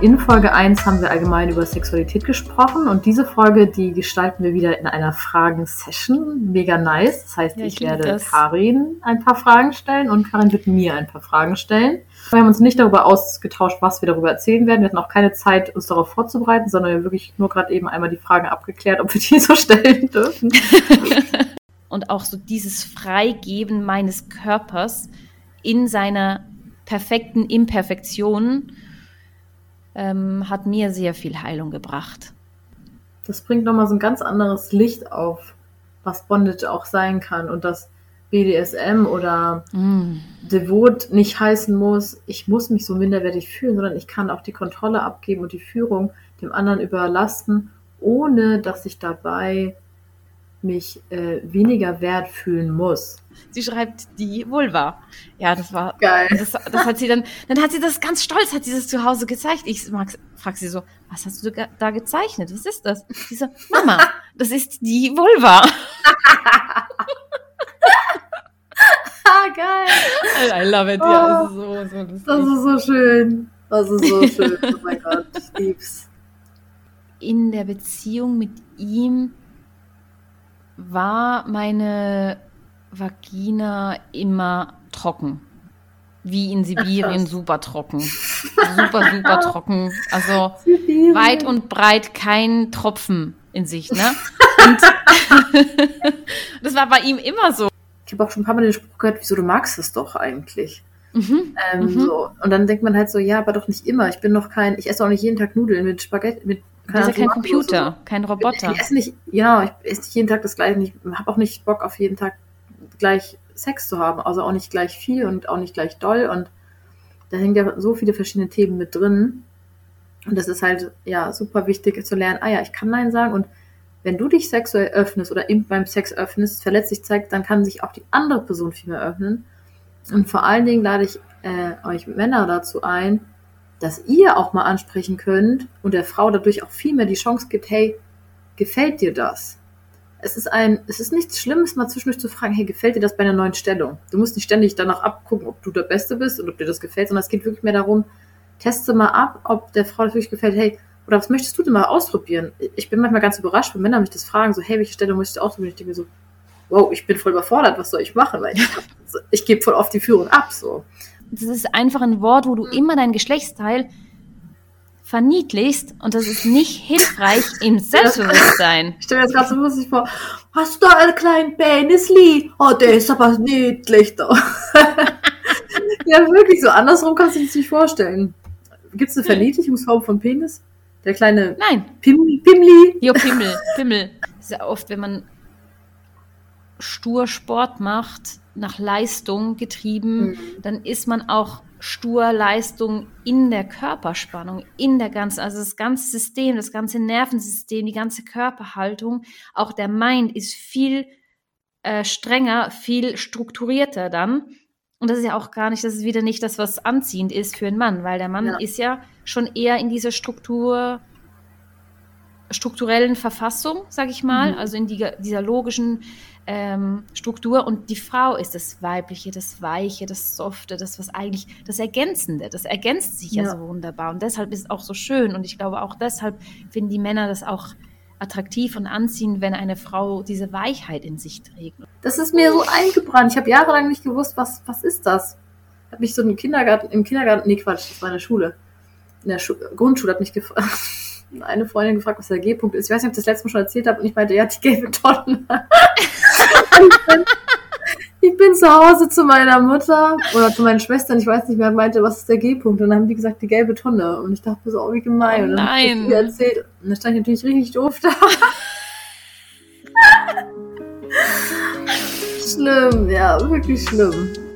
In Folge 1 haben wir allgemein über Sexualität gesprochen und diese Folge, die gestalten wir wieder in einer Fragen-Session. Mega nice. Das heißt, Ja, ich, ich werde das. Karin ein paar Fragen stellen und Karin wird mir ein paar Fragen stellen. Wir haben uns nicht darüber ausgetauscht, was wir darüber erzählen werden. Wir hatten auch keine Zeit, uns darauf vorzubereiten, sondern wir haben wirklich nur gerade eben einmal die Fragen abgeklärt, ob wir die so stellen dürfen. und auch so dieses Freigeben meines Körpers in seiner perfekten Imperfektion ähm, hat mir sehr viel Heilung gebracht. Das bringt nochmal so ein ganz anderes Licht auf, was Bondage auch sein kann und dass BDSM oder Mm. devot nicht heißen muss, ich muss mich so minderwertig fühlen, sondern ich kann auch die Kontrolle abgeben und die Führung dem anderen überlassen, ohne dass ich dabei mich äh, weniger wert fühlen muss. Sie schreibt die Vulva. Ja, das war. Geil. Das, das hat sie dann, dann hat sie das ganz stolz, hat sie das zu Hause gezeigt. Ich mag, frag sie so, was hast du da gezeichnet? Was ist das? Sie so, Mama, das ist die Vulva. Ah, geil. I love it, ja, ist so, so lustig. Das ist so schön. Das ist so schön. Oh mein Gott, ich lieb's. in der Beziehung mit ihm war meine Vagina immer trocken. Wie in Sibirien, krass. super trocken. Super, super trocken. Also Sibirien. weit und breit kein Tropfen in sich, ne? Und das war bei ihm immer so. Ich habe auch schon ein paar Mal den Spruch gehört, wieso du magst es doch eigentlich. Mhm. Ähm, Mhm. so. Und dann denkt man halt so, ja, aber doch nicht immer. Ich bin noch kein, ich esse auch nicht jeden Tag Nudeln mit Spaghetti, mit Das ist ja kein. Computer, kein Roboter. Ich esse nicht, genau, ich esse nicht jeden Tag das gleiche. Ich habe auch nicht Bock auf jeden Tag gleich Sex zu haben. Also auch nicht gleich viel und auch nicht gleich doll. Und da hängen ja so viele verschiedene Themen mit drin. Und das ist halt, ja, super wichtig zu lernen, ah ja, ich kann Nein sagen. Und wenn du dich sexuell öffnest oder eben beim Sex öffnest, verletzlich zeigst, dann kann sich auch die andere Person viel mehr öffnen. Und vor allen Dingen lade ich äh, euch Männer dazu ein, dass ihr auch mal ansprechen könnt und der Frau dadurch auch viel mehr die Chance gibt, hey, gefällt dir das? Es ist ein, es ist nichts Schlimmes, mal zwischendurch zu fragen, hey, gefällt dir das bei einer neuen Stellung? Du musst nicht ständig danach abgucken, ob du der Beste bist und ob dir das gefällt, sondern es geht wirklich mehr darum, teste mal ab, ob der Frau das wirklich gefällt, hey, oder was möchtest du denn mal ausprobieren? Ich bin manchmal ganz überrascht, wenn Männer mich das fragen, so, hey, welche Stellung möchtest du ausprobieren? Ich denke mir so, wow, ich bin voll überfordert, was soll ich machen? Weil ich, ich gebe voll oft die Führung ab, so. Das ist einfach ein Wort, wo du immer dein Geschlechtsteil verniedlichst und das ist nicht hilfreich im Selbstbewusstsein. Ich stelle mir jetzt gerade so lustig vor, hast du da einen kleinen Penisli? Oh, der ist aber niedlich doch. ja, wirklich so. Andersrum kannst du dir das nicht vorstellen. Gibt es eine Verniedlichungsform von Penis? Der kleine Nein, Pim Pimli? Jo, Pimmel, Pimmel. Das ist ja oft, wenn man stur Sport macht, nach Leistung getrieben, Mhm. dann ist man auch stur Leistung in der Körperspannung, in der ganzen, also das ganze System, das ganze Nervensystem, die ganze Körperhaltung, auch der Mind ist viel äh, strenger, viel strukturierter dann. Und das ist ja auch gar nicht, das ist wieder nicht das, was anziehend ist für einen Mann, weil der Mann Ja. ist ja schon eher in dieser Struktur, strukturellen Verfassung, sag ich mal, Mhm. also in die, dieser logischen ähm, Struktur. Und die Frau ist das Weibliche, das Weiche, das Softe, das, was eigentlich, das Ergänzende, das ergänzt sich ja, Ja. so wunderbar. Und deshalb ist es auch so schön. Und ich glaube, auch deshalb finden die Männer das auch attraktiv und anziehend, wenn eine Frau diese Weichheit in sich trägt. Das ist mir so eingebrannt. Ich habe jahrelang nicht gewusst, was, was ist das? Hat mich so im Kindergarten, im Kindergarten, nee Quatsch, das war in der Schule. In der Schu Grundschule hat mich gefragt, eine Freundin gefragt, was der G-Punkt ist. Ich weiß nicht, ob ich das letzte Mal schon erzählt habe und ich meinte, ja, die gelbe Tonne. ich, bin, ich bin zu Hause zu meiner Mutter oder zu meinen Schwestern, ich weiß nicht mehr, meinte, was ist der G-Punkt? Und dann haben die gesagt, die gelbe Tonne. Und ich dachte so, oh, wie gemein. Und dann hab ich Nein. ihr erzählt. Und dann stand ich natürlich richtig doof da. schlimm, ja, wirklich schlimm.